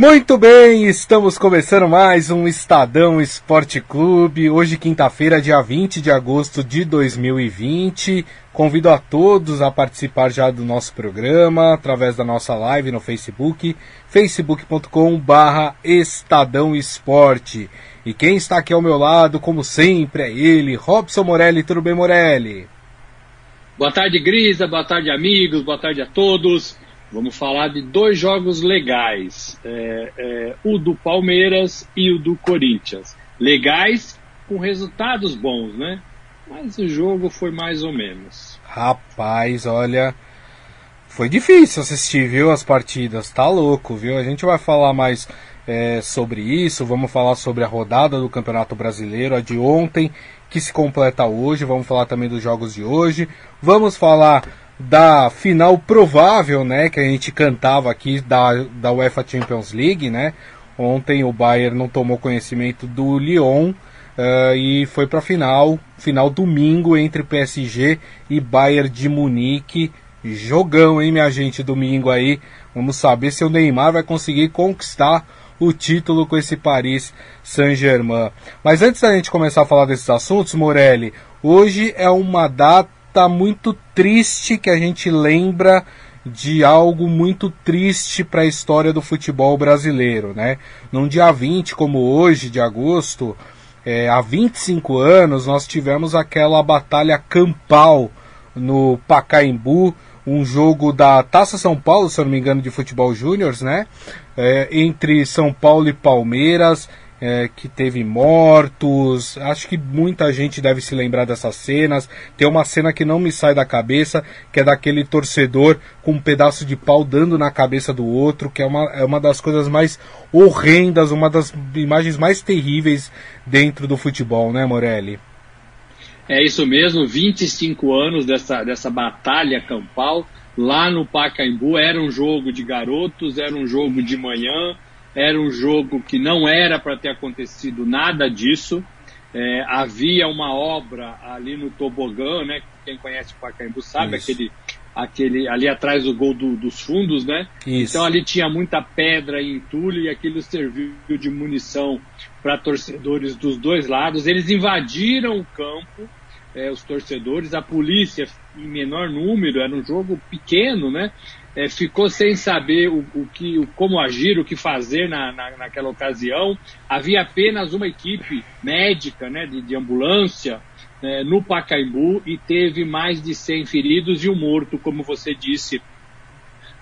Muito bem, estamos começando mais um Estadão Esporte Clube. Hoje, quinta-feira, dia 20 de agosto de 2020. Convido a todos a participar já do nosso programa através da nossa live no Facebook, facebook.com/barra Estadão Esporte. E quem está aqui ao meu lado, como sempre, é ele, Robson Morelli. Tudo bem, Morelli? Boa tarde, Grisa. Boa tarde, amigos. Boa tarde a todos. Vamos falar de dois jogos legais, é, é, o do Palmeiras e o do Corinthians. Legais com resultados bons, né? Mas o jogo foi mais ou menos. Rapaz, olha, foi difícil assistir, viu, as partidas. Tá louco, viu? A gente vai falar mais é, sobre isso, vamos falar sobre a rodada do Campeonato Brasileiro, a de ontem, que se completa hoje. Vamos falar também dos jogos de hoje. Vamos falar da final provável, né, que a gente cantava aqui da, da UEFA Champions League, né? Ontem o Bayern não tomou conhecimento do Lyon uh, e foi para a final, final domingo entre PSG e Bayern de Munique. Jogão, hein, minha gente, domingo aí. Vamos saber se o Neymar vai conseguir conquistar o título com esse Paris Saint-Germain. Mas antes da gente começar a falar desses assuntos, Morelli, hoje é uma data tá muito triste que a gente lembra de algo muito triste para a história do futebol brasileiro, né? Num dia 20, como hoje, de agosto, é, há 25 anos, nós tivemos aquela batalha campal no Pacaembu, um jogo da Taça São Paulo, se eu não me engano, de futebol júnior, né? É, entre São Paulo e Palmeiras é, que teve mortos. Acho que muita gente deve se lembrar dessas cenas. Tem uma cena que não me sai da cabeça, que é daquele torcedor com um pedaço de pau dando na cabeça do outro, que é uma, é uma das coisas mais horrendas, uma das imagens mais terríveis dentro do futebol, né, Morelli? É isso mesmo, 25 anos dessa, dessa batalha campal lá no Pacaembu. Era um jogo de garotos, era um jogo de manhã era um jogo que não era para ter acontecido nada disso. É, havia uma obra ali no tobogã, né? Quem conhece o Pacaembu sabe, aquele, aquele ali atrás do gol do, dos fundos, né? Isso. Então ali tinha muita pedra e entulho e aquilo serviu de munição para torcedores dos dois lados. Eles invadiram o campo, é, os torcedores, a polícia em menor número, era um jogo pequeno, né? É, ficou sem saber o, o, que, o, como agir, o que fazer na, na, naquela ocasião. Havia apenas uma equipe médica, né, de, de ambulância, é, no Pacaembu e teve mais de 100 feridos e um morto, como você disse,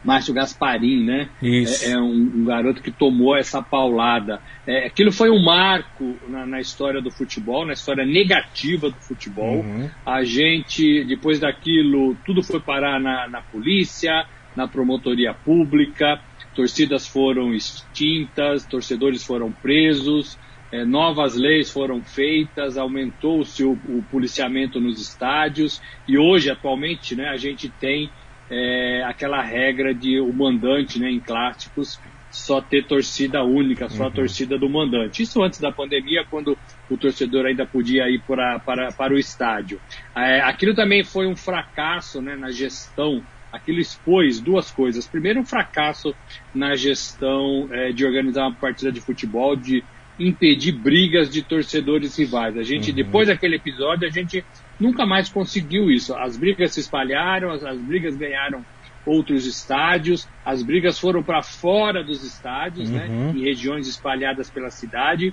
Márcio Gasparim, né? Isso. É, é um, um, garoto que tomou essa paulada. É, aquilo foi um marco na, na, história do futebol, na história negativa do futebol. Uhum. A gente, depois daquilo, tudo foi parar na, na polícia, na promotoria pública, torcidas foram extintas, torcedores foram presos, é, novas leis foram feitas, aumentou-se o, o, policiamento nos estádios e hoje, atualmente, né, a gente tem é, aquela regra de o mandante né, em clássicos só ter torcida única, só uhum. a torcida do mandante. Isso antes da pandemia, quando o torcedor ainda podia ir para, para, para o estádio. É, aquilo também foi um fracasso né, na gestão aquilo expôs duas coisas. Primeiro, um fracasso na gestão é, de organizar uma partida de futebol, de impedir brigas de torcedores rivais. A gente, uhum. depois daquele episódio, a gente nunca mais conseguiu isso. As brigas se espalharam, as, as brigas ganharam outros estádios, as brigas foram para fora dos estádios, né, uhum. né, em regiões espalhadas pela cidade.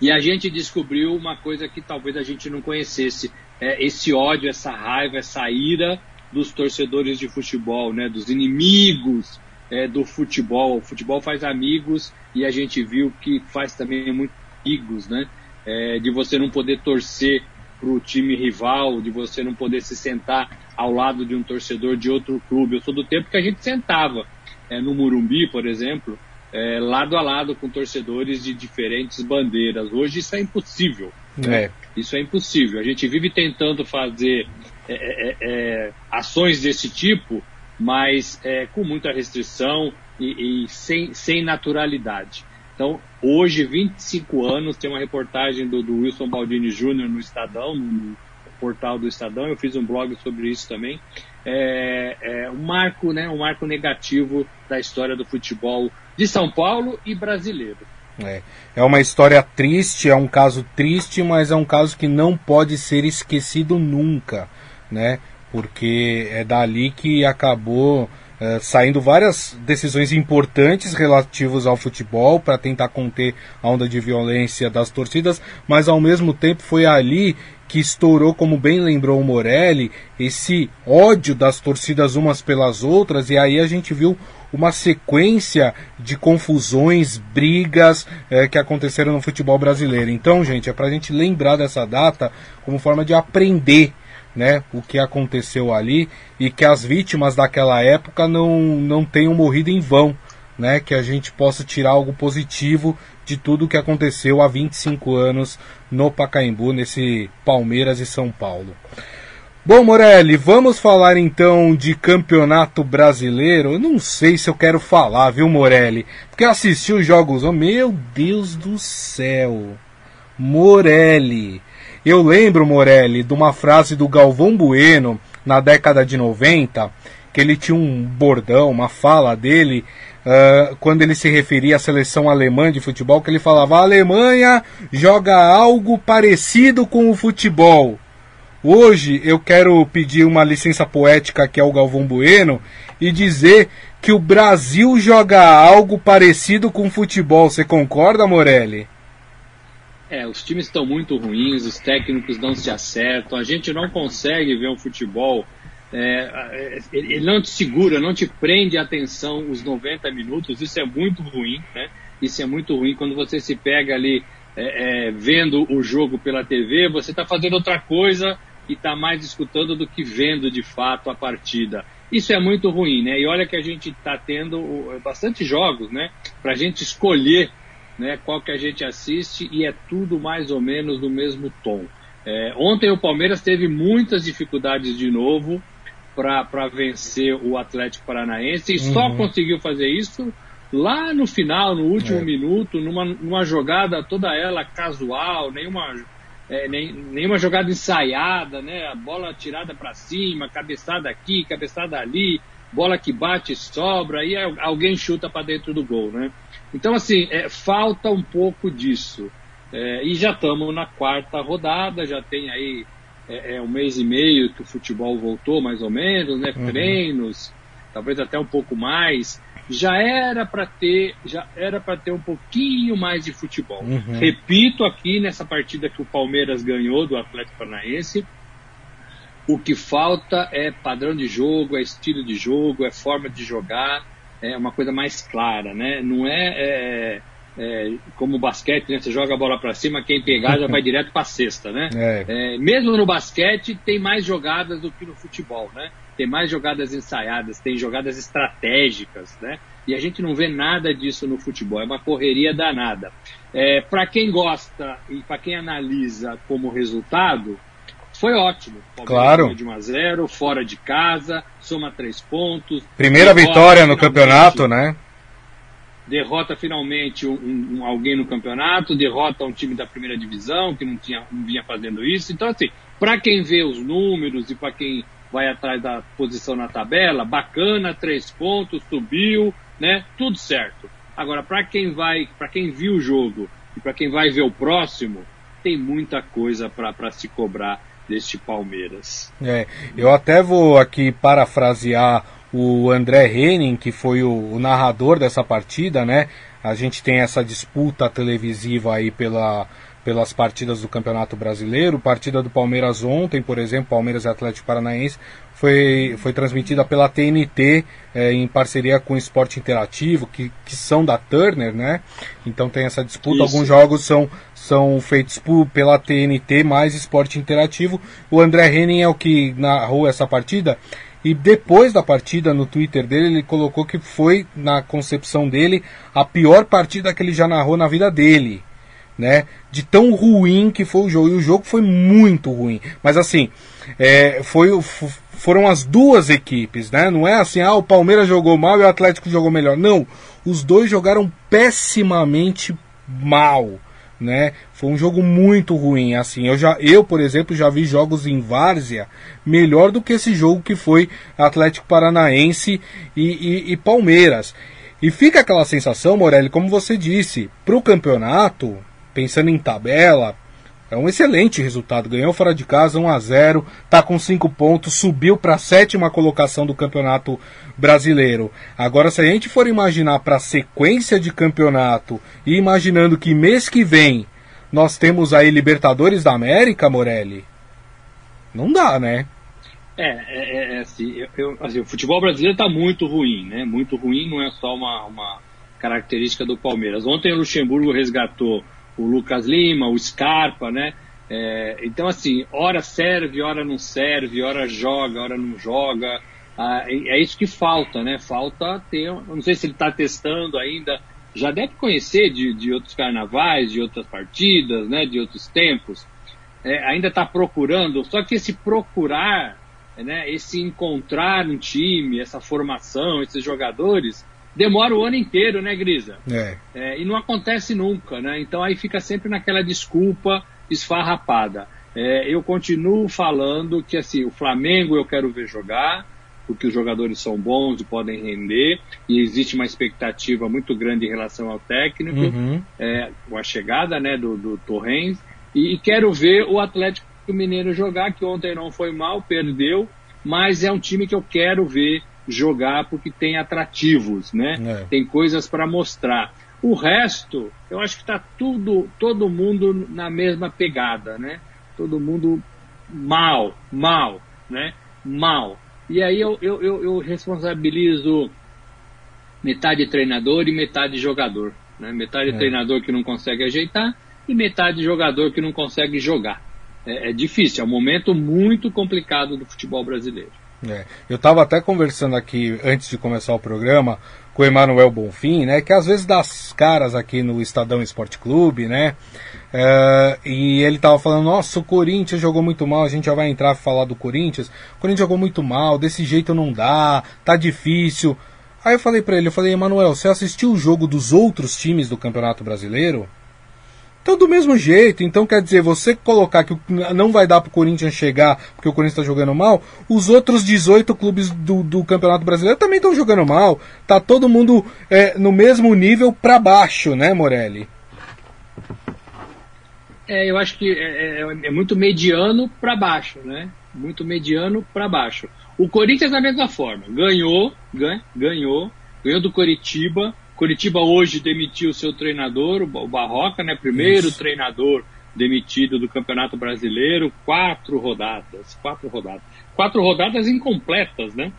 E a gente descobriu uma coisa que talvez a gente não conhecesse: é, esse ódio, essa raiva, essa ira dos torcedores de futebol, né, dos inimigos é, do futebol. O futebol faz amigos e a gente viu que faz também muitos amigos, né, é, de você não poder torcer para o time rival, de você não poder se sentar ao lado de um torcedor de outro clube. Eu sou do tempo que a gente sentava é, no Murumbi, por exemplo, é, lado a lado com torcedores de diferentes bandeiras. Hoje isso é impossível. Né? É. Isso é impossível. A gente vive tentando fazer é, é, é, é, ações desse tipo, mas é, com muita restrição e, e, sem, sem naturalidade. Então, hoje, 25 anos, tem uma reportagem do, do Wilson Baldini Jr. no Estadão, no portal do Estadão, eu fiz um blog sobre isso também. é, é, um marco, né, um marco negativo da história do futebol de São Paulo e brasileiro. É. é uma história triste, é um caso triste, mas é um caso que não pode ser esquecido nunca, né? Porque é dali que acabou é, saindo várias decisões importantes relativas ao futebol para tentar conter a onda de violência das torcidas, mas ao mesmo tempo foi ali que estourou, como bem lembrou o Morelli, esse ódio das torcidas umas pelas outras, e aí a gente viu uma sequência de confusões, brigas é, que aconteceram no futebol brasileiro. Então, gente, é para a gente lembrar dessa data como forma de aprender né, o que aconteceu ali e que as vítimas daquela época não, não tenham morrido em vão, né, que a gente possa tirar algo positivo de tudo o que aconteceu há 25 anos no Pacaembu, nesse Palmeiras e São Paulo. Bom, Morelli, vamos falar então de campeonato brasileiro. Eu não sei se eu quero falar, viu, Morelli? Porque assisti os jogos. Oh, meu Deus do céu! Morelli. Eu lembro, Morelli, de uma frase do Galvão Bueno na década de 90, que ele tinha um bordão, uma fala dele, uh, quando ele se referia à seleção alemã de futebol, que ele falava: a Alemanha joga algo parecido com o futebol. Hoje eu quero pedir uma licença poética aqui ao Galvão Bueno e dizer que o Brasil joga algo parecido com futebol. Você concorda, Morelli? É, os times estão muito ruins, os técnicos não se acertam, a gente não consegue ver um futebol. É, ele não te segura, não te prende a atenção os 90 minutos, isso é muito ruim, né? Isso é muito ruim quando você se pega ali é, é, vendo o jogo pela TV, você está fazendo outra coisa e está mais escutando do que vendo de fato a partida. Isso é muito ruim, né? E olha que a gente está tendo bastante jogos, né? Para a gente escolher né, qual que a gente assiste e é tudo mais ou menos no mesmo tom. É, ontem o Palmeiras teve muitas dificuldades de novo para vencer o Atlético Paranaense e uhum. só conseguiu fazer isso lá no final, no último é. minuto, numa, numa jogada toda ela casual, nenhuma é, nem, nenhuma jogada ensaiada, né? A bola tirada para cima, cabeçada aqui, cabeçada ali, bola que bate sobra, e alguém chuta para dentro do gol, né? Então, assim, é, falta um pouco disso. É, e já estamos na quarta rodada, já tem aí é, é, um mês e meio que o futebol voltou, mais ou menos, né? Uhum. Treinos, talvez até um pouco mais já era para ter, já era para ter um pouquinho mais de futebol. Uhum. Repito aqui nessa partida que o Palmeiras ganhou do Atlético Paranaense, o que falta é padrão de jogo, é estilo de jogo, é forma de jogar, é uma coisa mais clara, né? Não é, é, é como o basquete, né? Você joga a bola para cima, quem pegar já vai direto para a cesta, né? É. é. mesmo no basquete tem mais jogadas do que no futebol, né? tem mais jogadas ensaiadas, tem jogadas estratégicas, né? E a gente não vê nada disso no futebol, é uma correria danada. É, para quem gosta e para quem analisa como resultado, foi ótimo. claro. De 1 a 0, fora de casa, soma três pontos. Primeira vitória no campeonato, né? Derrota finalmente um, um, alguém no campeonato, derrota um time da primeira divisão que não, tinha, não vinha fazendo isso. Então, assim, para quem vê os números e para quem vai atrás da posição na tabela, bacana, três pontos, subiu, né? Tudo certo. Agora, para quem vai, para quem viu o jogo e para quem vai ver o próximo, tem muita coisa para se cobrar deste Palmeiras. É, eu até vou aqui parafrasear o André Henning, que foi o, o narrador dessa partida, né? A gente tem essa disputa televisiva aí pela pelas partidas do Campeonato Brasileiro. Partida do Palmeiras ontem, por exemplo, Palmeiras e Atlético Paranaense, foi, foi transmitida pela TNT é, em parceria com o Esporte Interativo, que, que são da Turner, né? Então tem essa disputa. Isso. Alguns jogos são, são feitos por, pela TNT mais Esporte Interativo. O André Henning é o que narrou essa partida. E depois da partida, no Twitter dele, ele colocou que foi, na concepção dele, a pior partida que ele já narrou na vida dele né? De tão ruim que foi o jogo. E o jogo foi muito ruim. Mas assim, é, foi, foram as duas equipes, né? Não é assim, ah, o Palmeiras jogou mal e o Atlético jogou melhor. Não, os dois jogaram pessimamente mal. né? Foi um jogo muito ruim, assim. Eu já, eu por exemplo, já vi jogos em várzea melhor do que esse jogo que foi Atlético Paranaense e, e, e Palmeiras. E fica aquela sensação, Morelli, como você disse, para o campeonato, pensando em tabela, é um excelente resultado. Ganhou fora de casa 1 a 0 está com 5 pontos, subiu para a sétima colocação do campeonato brasileiro. Agora, se a gente for imaginar para a sequência de campeonato e imaginando que mês que vem nós temos aí Libertadores da América, Morelli, não dá, né? É, é, é, é assim, eu, assim, o futebol brasileiro está muito ruim, né? Muito ruim, não é só uma, uma característica do Palmeiras. Ontem o Luxemburgo resgatou o Lucas Lima, o Scarpa, né? É, então, assim, hora serve, hora não serve, hora joga, hora não joga. Ah, é, é isso que falta, né? Falta ter. Não sei se ele está testando ainda. Já deve conhecer de, de outros carnavais, de outras partidas, né? De outros tempos. É, ainda está procurando. Só que esse procurar né, esse encontrar um time, essa formação, esses jogadores, demora o ano inteiro, né, Grisa? É. É, e não acontece nunca, né? Então aí fica sempre naquela desculpa esfarrapada. É, eu continuo falando que assim, o Flamengo eu quero ver jogar, porque os jogadores são bons e podem render, e existe uma expectativa muito grande em relação ao técnico, uhum. é, com a chegada né, do, do Torrens, e, e quero ver o Atlético Mineiro jogar, que ontem não foi mal, perdeu, mas é um time que eu quero ver jogar porque tem atrativos, né? É. Tem coisas para mostrar. O resto, eu acho que está tudo, todo mundo na mesma pegada, né? Todo mundo mal, mal, né? Mal. E aí eu, eu, eu, eu responsabilizo metade treinador e metade jogador. Né? Metade é. treinador que não consegue ajeitar e metade jogador que não consegue jogar é, é difícil, é um momento muito complicado do futebol brasileiro. É. Eu estava até conversando aqui antes de começar o programa com o Emanuel Bonfim, né? Que às vezes dá as caras aqui no Estadão Esporte Clube, né? É, e ele estava falando, nossa, o Corinthians jogou muito mal, a gente já vai entrar para falar do Corinthians. O Corinthians jogou muito mal, desse jeito não dá, tá difícil. Aí eu falei para ele, eu falei, Emanuel, você assistiu o jogo dos outros times do Campeonato Brasileiro? Então, do mesmo jeito, então quer dizer, você colocar que não vai dar para o Corinthians chegar porque o Corinthians está jogando mal, os outros 18 clubes do, do Campeonato Brasileiro também estão jogando mal. Tá todo mundo é, no mesmo nível para baixo, né, Morelli? É, eu acho que é, é, é muito mediano para baixo, né? Muito mediano para baixo. O Corinthians da mesma forma, ganhou, ganha, ganhou, ganhou do Coritiba, Curitiba hoje demitiu seu treinador, o Barroca, né? Primeiro Isso. treinador demitido do Campeonato Brasileiro, quatro rodadas, quatro rodadas. Quatro rodadas incompletas, né?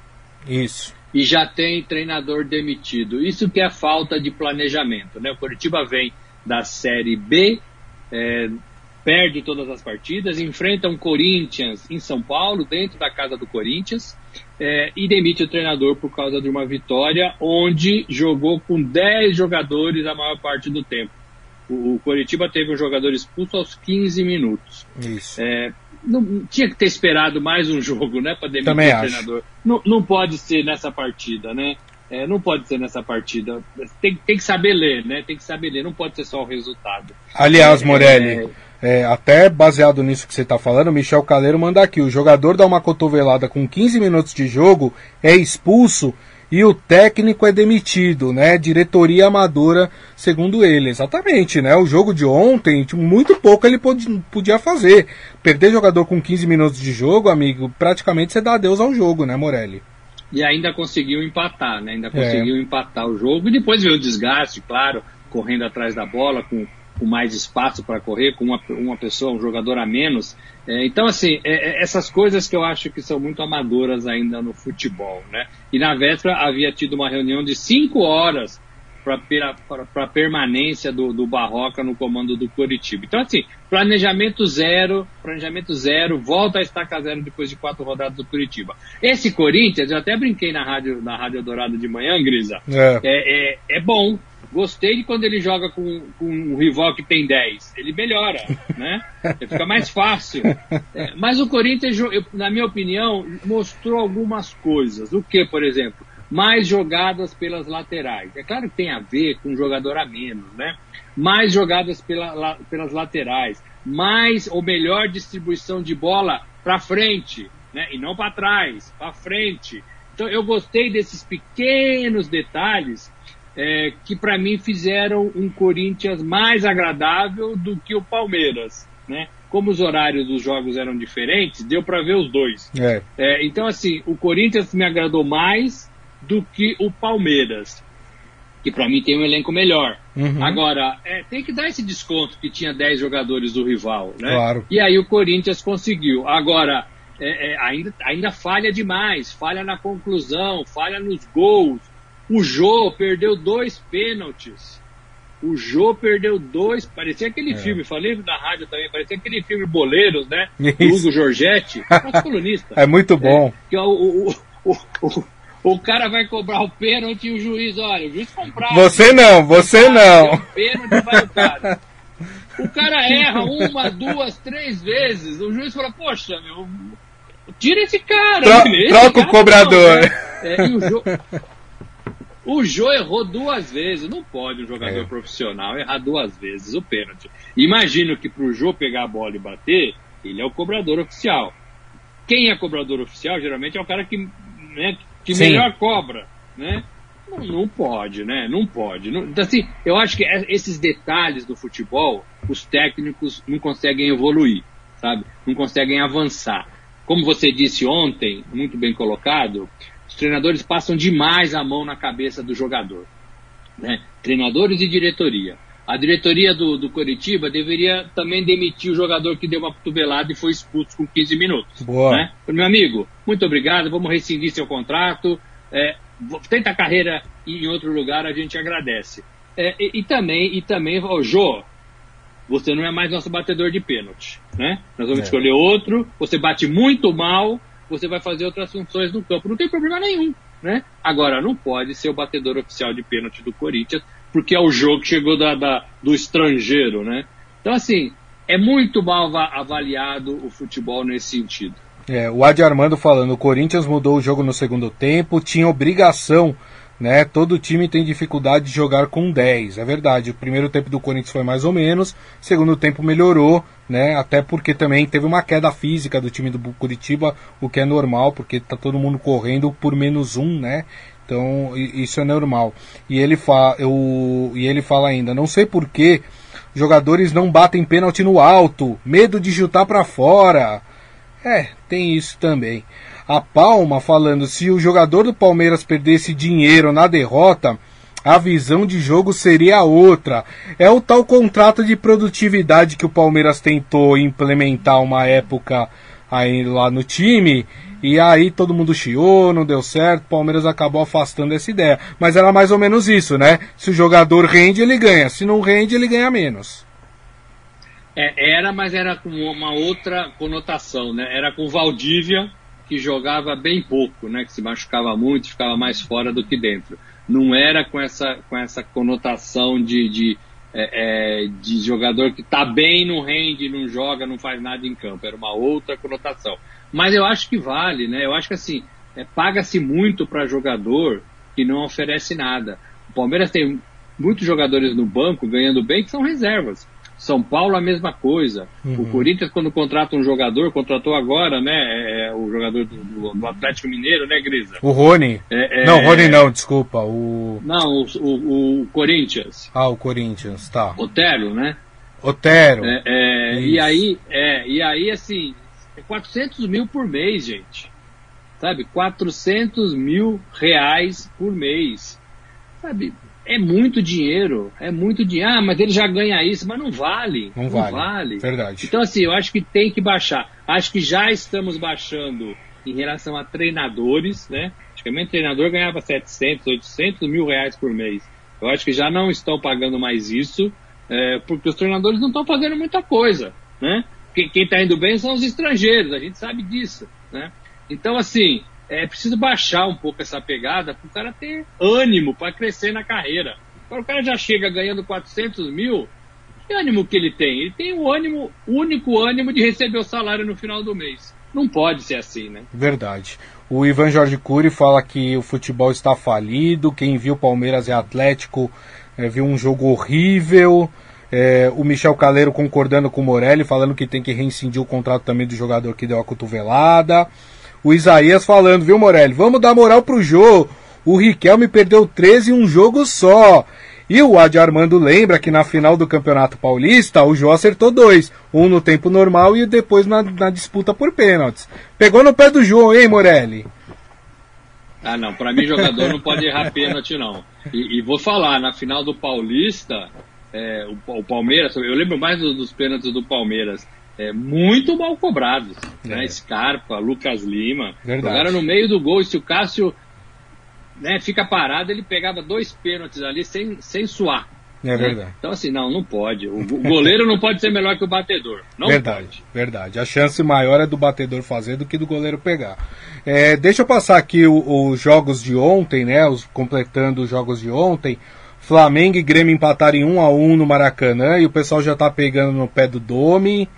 Isso. E já tem treinador demitido. Isso que é falta de planejamento, né? O Curitiba vem da Série B, é, perde todas as partidas, enfrenta um Corinthians em São Paulo, dentro da casa do Corinthians, é, e demite o treinador por causa de uma vitória, onde jogou com 10 jogadores a maior parte do tempo. O, o Coritiba teve um jogador expulso aos 15 minutos. Isso. É, não, tinha que ter esperado mais um jogo, né, para demitir Também o treinador. Não, não pode ser nessa partida, né? É, não pode ser nessa partida. Tem, tem, que saber ler, né? Tem que saber ler, não pode ser só o resultado. Aliás, é, Morelli, é, é, até baseado nisso que você está falando, Michel Caleiro manda aqui: o jogador dá uma cotovelada com 15 minutos de jogo, é expulso e o técnico é demitido, né? Diretoria amadora, segundo ele. Exatamente, né? O jogo de ontem, tipo, muito pouco ele podia fazer. Perder jogador com 15 minutos de jogo, amigo, praticamente você dá adeus ao jogo, né, Morelli? E ainda conseguiu empatar, né? Ainda conseguiu é. empatar o jogo. E depois veio o desgaste, claro, correndo atrás da bola, com com mais espaço para correr, com uma, uma pessoa, um jogador a menos. É, então, assim, é, é, essas coisas que eu acho que são muito amadoras ainda no futebol, né? E na véspera havia tido uma reunião de cinco horas para a permanência do, do Barroca no comando do Curitiba. Então, assim, planejamento zero, planejamento zero, volta a estaca zero depois de quatro rodadas do Curitiba. Esse Corinthians, eu até brinquei na Rádio, na rádio Dourado de manhã, Grisa, é. É, é, é bom, Gostei de quando ele joga com, com um rival que tem 10. Ele melhora, né? Fica mais fácil. É, mas o Corinthians, na minha opinião, mostrou algumas coisas. O que, por exemplo? mais jogadas pelas laterais. É claro que tem a ver com um jogador a menos, né? Mais jogadas pela, la, pelas laterais, mais ou melhor distribuição de bola para frente, né? E não para trás, para frente. Então eu gostei desses pequenos detalhes é, que para mim fizeram um Corinthians mais agradável do que o Palmeiras, né? Como os horários dos jogos eram diferentes, deu para ver os dois. É. É, então assim, o Corinthians me agradou mais do que o Palmeiras, que para mim tem um elenco melhor. Uhum. Agora, é, tem que dar esse desconto que tinha 10 jogadores do rival, né? Claro. E aí o Corinthians conseguiu. Agora, é, é, ainda, ainda falha demais, falha na conclusão, falha nos gols. O Jô perdeu dois pênaltis. O Jô perdeu dois. Parecia aquele é. filme, falei na rádio também, parecia aquele filme Boleiros, né? Isso. Hugo Giorgetti, colunista. É muito bom. É, que é o, o, o, o, o cara vai cobrar o pênalti e o juiz, olha, o juiz comprava. Você não, você não. O pênalti vai o cara. O cara erra uma, duas, três vezes. O juiz fala, poxa, meu, tira esse cara. Tro esse troca cara o cobrador. Não, né? é, e o, jo... o Jô errou duas vezes. Não pode um jogador é. profissional errar duas vezes o pênalti. Imagino que pro Jô pegar a bola e bater, ele é o cobrador oficial. Quem é cobrador oficial, geralmente, é o cara que, né, que melhor cobra, né? Não, não, pode, né? Não pode. Não, então, assim, eu acho que é, esses detalhes do futebol, os técnicos não conseguem evoluir, sabe? Não conseguem avançar. Como você disse ontem, muito bem colocado, os treinadores passam demais a mão na cabeça do jogador. Né? Treinadores e diretoria. A diretoria do, do Coritiba deveria também demitir o jogador que deu uma cotovelada e foi expulso com 15 minutos. Boa. Né? Meu amigo, muito obrigado, vamos rescindir seu contrato. É, tenta a carreira em outro lugar, a gente agradece. É, e, e, também, e também, oh, Jô, você não é mais nosso batedor de pênalti, né? Nós vamos é. escolher outro, você bate muito mal, você vai fazer outras funções no campo, não tem problema nenhum, né? Agora, não pode ser o batedor oficial de pênalti do Corinthians, porque é o jogo que chegou da, da do estrangeiro, né? Então, assim, é muito mal avaliado o futebol nesse sentido. É, o Adi Armando falando, o Corinthians mudou o jogo no segundo tempo, tinha obrigação né? Todo time tem dificuldade de jogar com 10, é verdade. O primeiro tempo do Corinthians foi mais ou menos, segundo tempo melhorou, né? Até porque também teve uma queda física do time do Curitiba, o que é normal, porque tá todo mundo correndo por menos um, né? Então isso é normal. E ele, fa eu, e ele fala ainda, não sei por que jogadores não batem pênalti no alto, medo de chutar para fora. É, tem isso também a Palma falando se o jogador do Palmeiras perdesse dinheiro na derrota, a visão de jogo seria outra. É o tal contrato de produtividade que o Palmeiras tentou implementar uma época aí lá no time. E aí todo mundo chiou, não deu certo, Palmeiras acabou afastando essa ideia. Mas era mais ou menos isso, né? Se o jogador rende, ele ganha. Se não rende, ele ganha menos. É, era, mas era com uma outra conotação, né? Era com Valdívia, que jogava bem pouco, né? Que se machucava muito, ficava mais fora do que dentro. Não era com essa, com essa conotação de, de, é, é, de jogador que está bem, não rende, não joga, não faz nada em campo. Era uma outra conotação. Mas eu acho que vale, né? Eu acho que assim, é, paga-se muito para jogador que não oferece nada. O Palmeiras tem muitos jogadores no banco ganhando bem que são reservas. São Paulo a mesma coisa. Uhum. O Corinthians, quando contrata um jogador, contratou agora, né? É, é o jogador do, do, Atlético Mineiro, né, Grisa? O Rony. É, é não, o Rony não, desculpa. O... Não, o, o, o, Corinthians. Ah, o Corinthians, tá. Otero, né? Otero. É, é, e aí, é, e aí, assim, é 400 mil por mês, gente. Sabe? 400 mil reais por mês. Sabe? É muito dinheiro, é muito dinheiro. Ah, mas ele já ganha isso, mas não vale. Não, não vale. vale. Verdade. Então, assim, eu acho que tem que baixar. Acho que já estamos baixando em relação a treinadores, né? Antigamente, treinador ganhava 700, 800 mil reais por mês. Eu acho que já não estão pagando mais isso, é, porque os treinadores não estão fazendo muita coisa, né? Quem está indo bem são os estrangeiros, a gente sabe disso, né? Então, assim, é preciso baixar um pouco essa pegada para o cara ter ânimo para crescer na carreira. Agora o cara já chega ganhando 400 mil, que ânimo que ele tem? Ele tem o ânimo, o único ânimo de receber o salário no final do mês. Não pode ser assim, né? Verdade. O Ivan Jorge Cury fala que o futebol está falido, quem viu Palmeiras e Atlético é, viu um jogo horrível. É, o Michel Caleiro concordando com o Morelli, falando que tem que reincidir o contrato também do jogador que deu a cotovelada. O Isaías falando, viu, Morelli? Vamos dar moral pro jogo. O Riquelme perdeu 13 em um jogo só. E o Adi Armando lembra que na final do Campeonato Paulista, o Jô acertou dois. Um no tempo normal e depois na, na disputa por pênaltis. Pegou no pé do João, hein, Morelli? Ah, não. Para mim, jogador não pode errar pênalti, não. E, e, vou falar, na final do Paulista, é, o, o, Palmeiras, eu lembro mais dos, dos pênaltis do Palmeiras. É, muito mal cobrados. Né? É. Né? Scarpa, Lucas Lima. Verdade. Jogaram no meio do gol. E se o Cássio né, fica parado, ele pegava dois pênaltis ali sem, sem suar. É né? verdade. Então, assim, não, não pode. O goleiro não pode ser melhor que o batedor. Não verdade, pode. verdade. A chance maior é do batedor fazer do que do goleiro pegar. É, deixa eu passar aqui os jogos de ontem, né? Os, completando os jogos de ontem. Flamengo e Grêmio empataram em 1 a 1 no Maracanã e o pessoal já tá pegando no pé do Domi.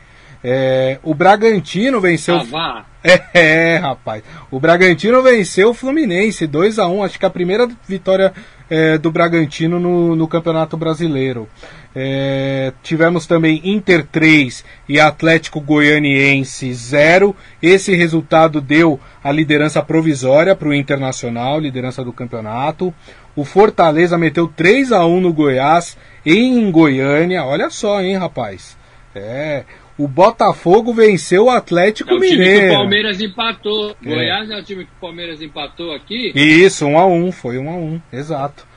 É, o Bragantino venceu. Ah, é, é, rapaz. O Bragantino venceu o Fluminense 2 a 1 Acho que a primeira vitória é, do Bragantino no, no Campeonato Brasileiro. É, tivemos também Inter 3 e Atlético Goianiense 0. Esse resultado deu a liderança provisória para o Internacional, liderança do campeonato. O Fortaleza meteu 3 a 1 no Goiás em Goiânia. Olha só, hein, rapaz. É, o Botafogo venceu o Atlético é o Mineiro. Time que o Palmeiras empatou. É. Goiás é o time que o Palmeiras empatou aqui? Isso, um a um, foi um a um, exato.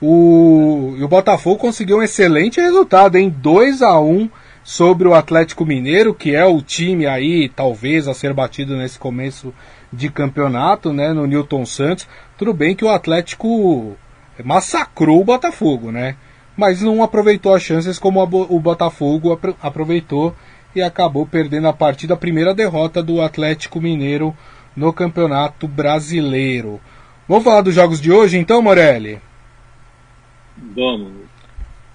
O, e o Botafogo conseguiu um excelente resultado, em 2 a 1 sobre o Atlético Mineiro, que é o time aí, talvez, a ser batido nesse começo de campeonato, né, no Newton Santos. Tudo bem que o Atlético massacrou o Botafogo, né? Mas não aproveitou as chances como o Botafogo aproveitou e acabou perdendo a partida, a primeira derrota do Atlético Mineiro no Campeonato Brasileiro. Vamos falar dos jogos de hoje então, Morelli? Vamos.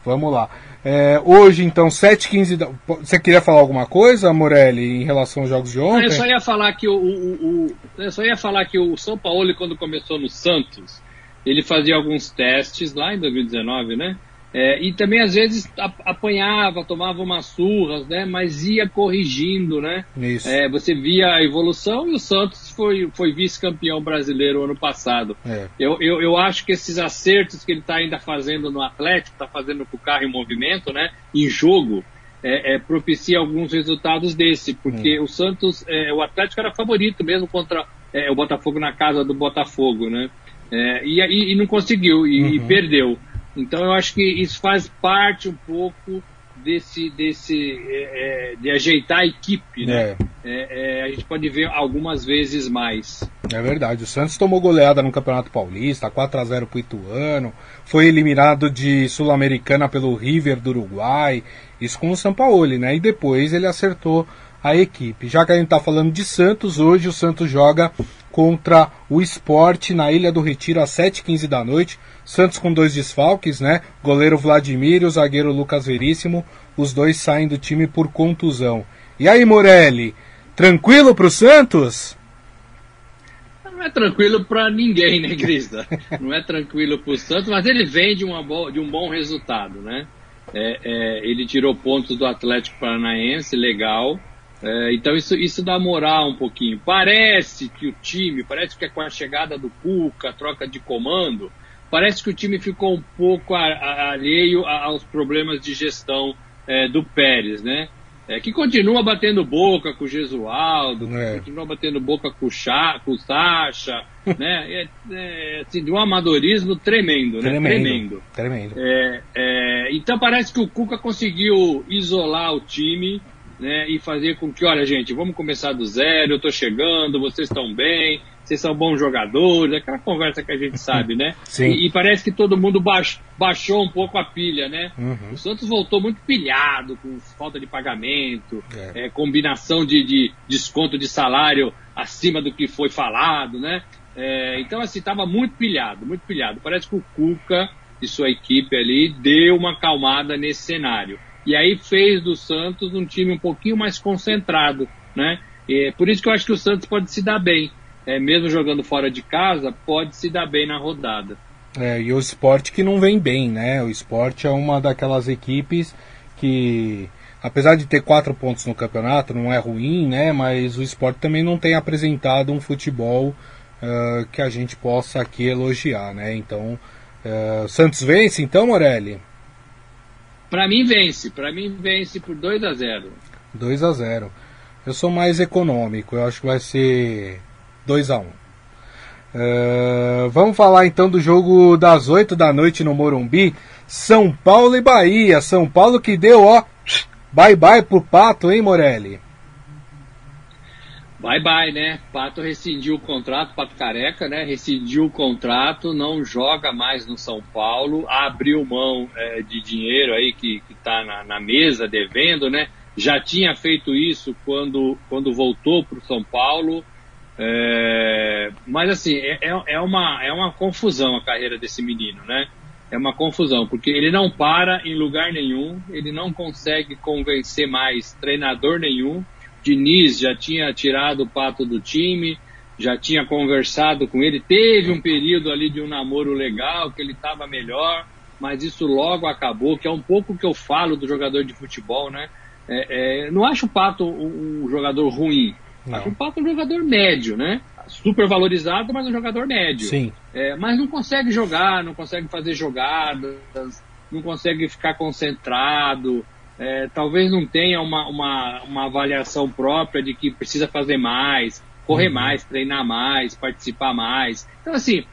Vamos lá. É, hoje, então, 7h15 da... Você queria falar alguma coisa, Morelli, em relação aos jogos de ontem? eu só ia falar que o, o, o, eu só ia falar que o São Paulo, quando começou no Santos, ele fazia alguns testes lá em 2019, né? É, e também às vezes apanhava, tomava umas surras, né? Mas ia corrigindo, né? Isso. É, você via a evolução e o Santos foi, foi vice-campeão brasileiro ano passado. É. Eu, eu, eu, acho que esses acertos que ele está ainda fazendo no Atlético, está fazendo com o carro em movimento, né? Em jogo, é, é propicia alguns resultados desse, porque hum. o Santos, é, o Atlético era favorito mesmo contra o Botafogo na casa do Botafogo, né? e, e, e, não conseguiu e, uhum. e perdeu. Então eu acho que isso faz parte um pouco desse, desse é, é, de ajeitar a equipe, né? É. é. É, a gente pode ver algumas vezes mais. É verdade, o Santos tomou goleada no Campeonato Paulista, 4 a 0 para o Ituano, foi eliminado de Sul-Americana pelo River do Uruguai, isso com o Sampaoli, né? E depois ele acertou a equipe. Já que a gente está falando de Santos, hoje o Santos joga contra o Esporte na Ilha do Retiro às 7h15 da noite. Santos com dois desfalques, né? Goleiro Vladimir e o zagueiro Lucas Veríssimo. Os dois saem do time por contusão. E aí, Morelli? Tranquilo pro Santos? Não é tranquilo para ninguém, né, Grisa? Não é tranquilo pro Santos, mas ele vem de, uma de um bom resultado, né? É, é, ele tirou pontos do Atlético Paranaense, legal. É, então isso, isso dá moral um pouquinho. Parece que o time, parece que é com a chegada do Cuca, troca de comando, parece que o time ficou um pouco a, a, alheio aos problemas de gestão é, do Pérez, né? É, que continua batendo boca com o Gesualdo, é. continua batendo boca com o, Chá, com o Sacha, né? É, é, assim, de um amadorismo tremendo, né? Tremendo. Tremendo. É, é, então parece que o Cuca conseguiu isolar o time né, e fazer com que, olha, gente, vamos começar do zero, eu estou chegando, vocês estão bem, vocês são bons jogadores, aquela conversa que a gente sabe, né? Sim. E, e parece que todo mundo baix, baixou um pouco a pilha, né? Uhum. O Santos voltou muito pilhado, com falta de pagamento, é. É, combinação de, de, desconto de salário acima do que foi falado, né? É, então, assim, estava muito pilhado, muito pilhado. Parece que o Cuca e sua equipe ali deu uma acalmada nesse cenário. E aí fez do Santos um time um pouquinho mais concentrado, né? E, por isso que eu acho que o Santos pode se dar bem. É, mesmo jogando fora de casa, pode se dar bem na rodada. É, e o esporte que não vem bem, né? O esporte é uma daquelas equipes que, apesar de ter quatro pontos no campeonato, não é ruim, né? Mas o esporte também não tem apresentado um futebol uh, que a gente possa aqui elogiar, né? Então, uh, Santos vence, então, Morelli? Para mim vence, para mim vence por 2 a 0. 2 a 0. Eu sou mais econômico, eu acho que vai ser 2 a 1. Uh, vamos falar então do jogo das 8 da noite no Morumbi. São Paulo e Bahia. São Paulo que deu, ó, bye bye pro Pato, hein, Morelli? Bye bye, né? Pato rescindiu o contrato, Pato Careca, né? Rescindiu o contrato, não joga mais no São Paulo, abriu mão é, de dinheiro aí que, que tá na, na mesa devendo, né? Já tinha feito isso quando, quando voltou para o São Paulo. É, mas assim, é, é, é, uma, é uma confusão a carreira desse menino, né? É uma confusão, porque ele não para em lugar nenhum, ele não consegue convencer mais treinador nenhum. Diniz já tinha tirado o pato do time, já tinha conversado com ele, teve um período ali de um namoro legal, que ele estava melhor, mas isso logo acabou, que é um pouco o que eu falo do jogador de futebol, né? É, é, não acho o Pato um, um jogador ruim, não. Acho o Pato um jogador médio, né? Super valorizado, mas um jogador médio. Sim. É, mas não consegue jogar, não consegue fazer jogadas, não consegue ficar concentrado. É, talvez não tenha uma, uma, uma avaliação própria de que precisa fazer mais, correr uhum. mais, treinar mais, participar mais. Então, assim,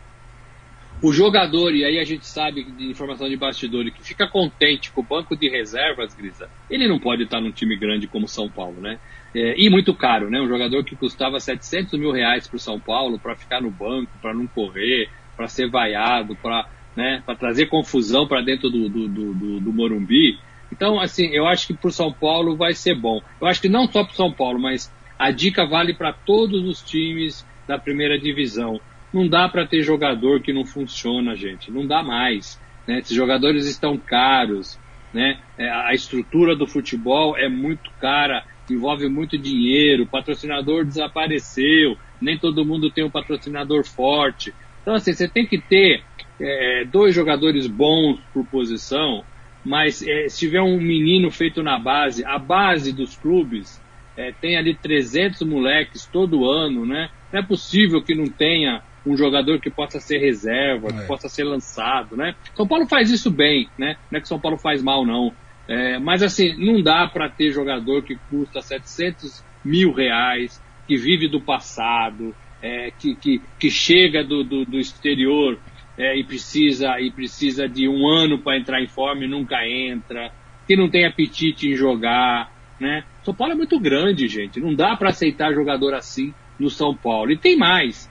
o jogador, e aí a gente sabe de informação de bastidores, que fica contente com o banco de reservas, Grisa, ele não pode estar num time grande como São Paulo, né? É, e muito caro, né? Um jogador que custava 700 mil reais para o São Paulo para ficar no banco, para não correr, para ser vaiado, para né, trazer confusão para dentro do, do, do, do, Morumbi. Então, assim, eu acho que para o São Paulo vai ser bom. Eu acho que não só para São Paulo, mas a dica vale para todos os times da primeira divisão. Não dá para ter jogador que não funciona, gente. Não dá mais. Né? Esses jogadores estão caros. Né? É, a estrutura do futebol é muito cara envolve muito dinheiro, o patrocinador desapareceu, nem todo mundo tem um patrocinador forte. Então, assim, você tem que ter é, dois jogadores bons por posição, mas é, se tiver um menino feito na base, a base dos clubes é, tem ali 300 moleques todo ano, né? Não é possível que não tenha um jogador que possa ser reserva, que é. possa ser lançado, né? São Paulo faz isso bem, né? Não é que São Paulo faz mal, não. É, mas assim, não dá para ter jogador que custa 700 mil reais, que vive do passado, é, que, que, que, chega do, do, do exterior é, e, precisa, e precisa de um ano para entrar em forma e nunca entra, que não tem apetite em jogar. Né? São Paulo é muito grande, gente. Não dá para aceitar jogador assim no São Paulo. E tem mais.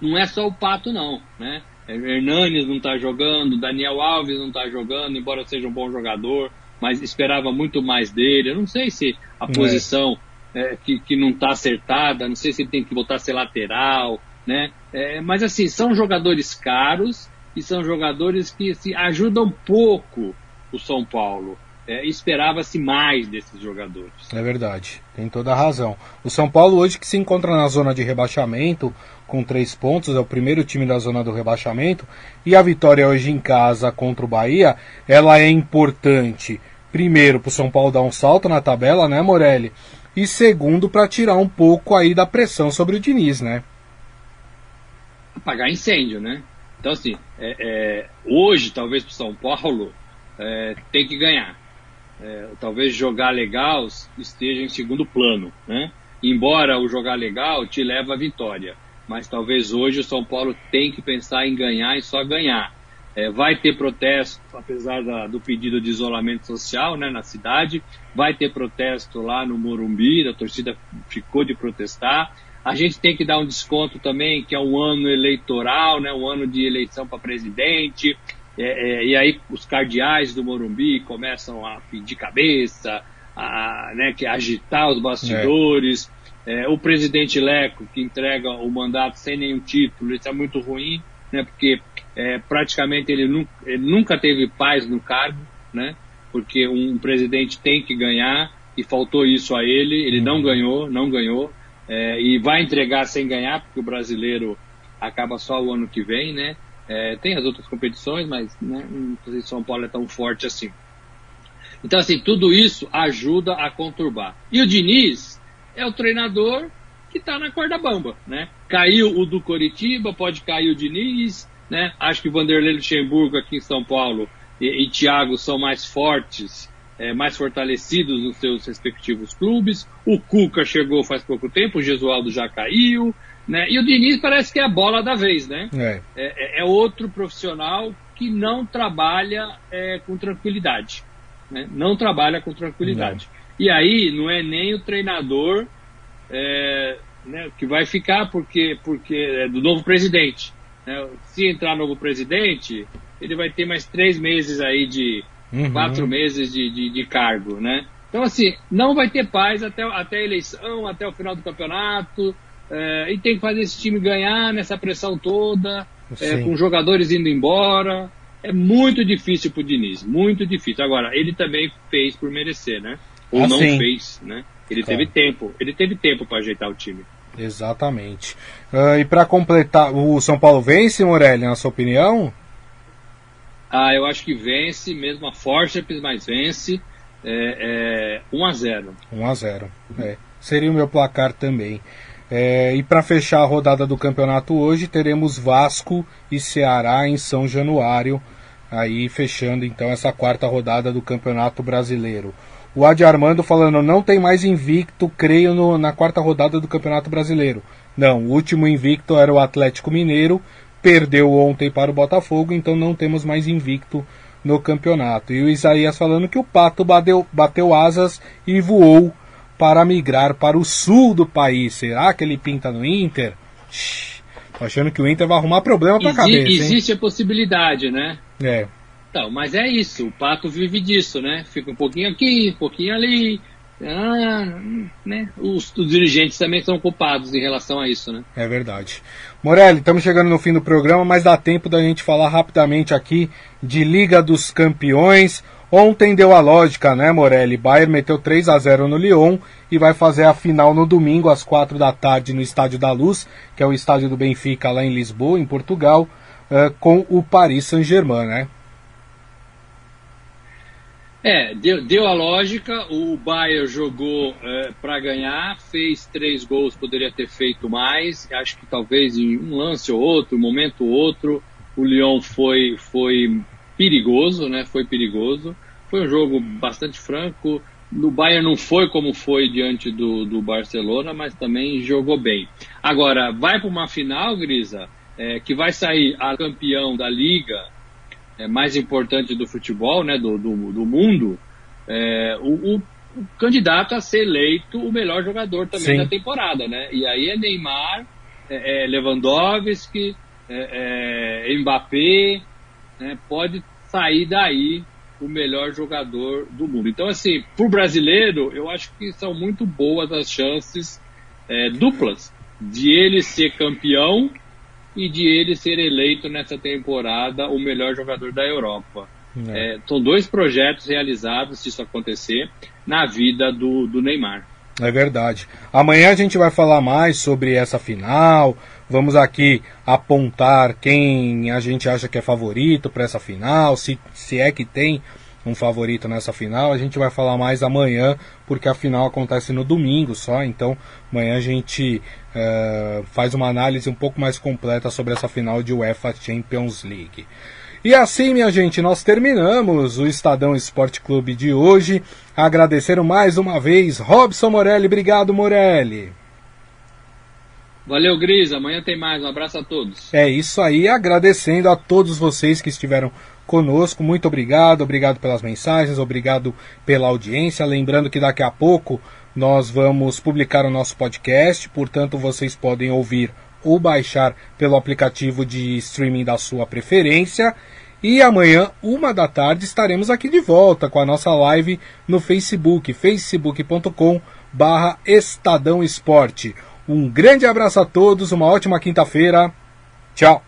Não é só o Pato, não. Né? É, Hernanes não está jogando, Daniel Alves não está jogando, embora seja um bom jogador, mas esperava muito mais dele. Eu não sei se a é. posição é, que, que não está acertada, não sei se ele tem que voltar a ser lateral, né? É, mas assim, são jogadores caros e são jogadores que assim, ajudam pouco o São Paulo. É, esperava-se mais desses jogadores. É verdade, tem toda a razão. O São Paulo hoje que se encontra na zona de rebaixamento, com três pontos, é o primeiro time da zona do rebaixamento, e a vitória hoje em casa contra o Bahia, ela é importante, primeiro, para o São Paulo dar um salto na tabela, né, Morelli? E segundo, para tirar um pouco aí da pressão sobre o Diniz, né? Apagar incêndio, né? Então, assim, é, é, hoje, talvez para São Paulo, é, tem que ganhar. É, talvez jogar legal esteja em segundo plano, né? Embora o jogar legal te leve à vitória mas talvez hoje o São Paulo tem que pensar em ganhar e só ganhar. É, vai ter protesto, apesar da, do pedido de isolamento social né, na cidade, vai ter protesto lá no Morumbi, a torcida ficou de protestar. A gente tem que dar um desconto também, que é um ano eleitoral, né, um ano de eleição para presidente, é, é, e aí os cardeais do Morumbi começam a pedir cabeça, a né, que agitar os bastidores. É, o presidente Leco, que entrega o mandato sem nenhum título, isso é muito ruim, né, porque é, praticamente ele nunca, ele nunca teve paz no cargo, né, porque um presidente tem que ganhar, e faltou isso a ele. Ele não uhum. ganhou, não ganhou. É, e vai entregar sem ganhar, porque o brasileiro acaba só o ano que vem, né? É, tem as outras competições, mas né, não São Paulo é tão forte assim. Então, assim, tudo isso ajuda a conturbar. E o Diniz é o treinador que está na corda bamba, né? Caiu o do Coritiba, pode cair o Diniz, né? Acho que Vanderlei Luxemburgo aqui em São Paulo e, e Thiago são mais fortes, é, mais fortalecidos nos seus respectivos clubes. O Cuca chegou faz pouco tempo, o Gesualdo já caiu, né? E o Diniz parece que é a bola da vez, né? É, é, é outro profissional que não trabalha é, com tranquilidade, né? Não trabalha com tranquilidade. Não. E aí não é nem o treinador é, né, que vai ficar porque, porque é do novo presidente. Né? Se entrar novo presidente, ele vai ter mais três meses aí de uhum. quatro meses de, de, de, cargo, né? Então assim, não vai ter paz até, até a eleição, até o final do campeonato, é, e tem que fazer esse time ganhar nessa pressão toda, é, com jogadores indo embora. É muito difícil pro Diniz, muito difícil. Agora, ele também fez por merecer, né? Ou ah, não sim. fez, né? Ele claro. teve tempo, ele teve tempo para ajeitar o time. Exatamente. Uh, e para completar, o São Paulo vence, Morelli, na sua opinião? Ah, eu acho que vence, mesmo a Forceps, mas vence. É, é 1 a 0 1 a 0 é. Seria o meu placar também. É, e para fechar a rodada do campeonato hoje, teremos Vasco e Ceará em São Januário, aí fechando então essa quarta rodada do Campeonato Brasileiro. O Adi Armando falando, não tem mais invicto, creio, no, na quarta rodada do Campeonato Brasileiro. Não, o último invicto era o Atlético Mineiro, perdeu ontem para o Botafogo, então não temos mais invicto no campeonato. E o Isaías falando que o Pato bateu, bateu asas e voou para migrar para o sul do país. Será que ele pinta no Inter? Shhh, tô achando que o Inter vai arrumar problema para a cabeça. Existe hein? a possibilidade, né? É. Então, mas é isso, o Pato vive disso, né? Fica um pouquinho aqui, um pouquinho ali. Ah, né? Os, os, dirigentes também são culpados em relação a isso, né? É verdade. Morelli, estamos chegando no fim do programa, mas dá tempo da gente falar rapidamente aqui de Liga dos Campeões. Ontem deu a lógica, né, Morelli? Bayern meteu 3 a 0 no Lyon e vai fazer a final no domingo às 4 da tarde no Estádio da Luz, que é o estádio do Benfica lá em Lisboa, em Portugal, uh, com o Paris Saint-Germain, né? É, deu, deu a lógica, o Bayern jogou é, para ganhar, fez três gols, poderia ter feito mais, acho que talvez em um lance ou outro, um momento ou outro, o Lyon foi, foi perigoso, né, foi perigoso, foi um jogo bastante franco, no Bayern não foi como foi diante do, do Barcelona, mas também jogou bem. Agora, vai para uma final, Grisa, é, que vai sair a campeão da Liga, mais importante do futebol, né, do, do, do mundo, é, o, o, o, candidato a ser eleito o melhor jogador também Sim. da temporada, né? E aí é Neymar, é, é Lewandowski, é, é, Mbappé, né, pode sair daí o melhor jogador do mundo. Então, assim, para o brasileiro, eu acho que são muito boas as chances é, duplas de ele ser campeão e de ele ser eleito nessa temporada o melhor jogador da Europa. É. É, são dois projetos realizados, se isso acontecer, na vida do, do Neymar. É verdade. Amanhã a gente vai falar mais sobre essa final. Vamos aqui apontar quem a gente acha que é favorito para essa final, se, se é que tem um favorito nessa final. A gente vai falar mais amanhã, porque a final acontece no domingo só. Então, amanhã a gente uh, faz uma análise um pouco mais completa sobre essa final de UEFA Champions League. E assim, minha gente, nós terminamos o Estadão Esporte Clube de hoje. Agradecer mais uma vez Robson Morelli. Obrigado, Morelli. Valeu, Gris. Amanhã tem mais. Um abraço a todos. É isso aí. Agradecendo a todos vocês que estiveram conosco. Muito obrigado. Obrigado pelas mensagens. Obrigado pela audiência. Lembrando que daqui a pouco nós vamos publicar o nosso podcast. Portanto, vocês podem ouvir ou baixar pelo aplicativo de streaming da sua preferência. E amanhã, uma da tarde, estaremos aqui de volta com a nossa live no Facebook, facebook.com barra Estadão Esporte. Um grande abraço a todos, uma ótima quinta-feira. Tchau!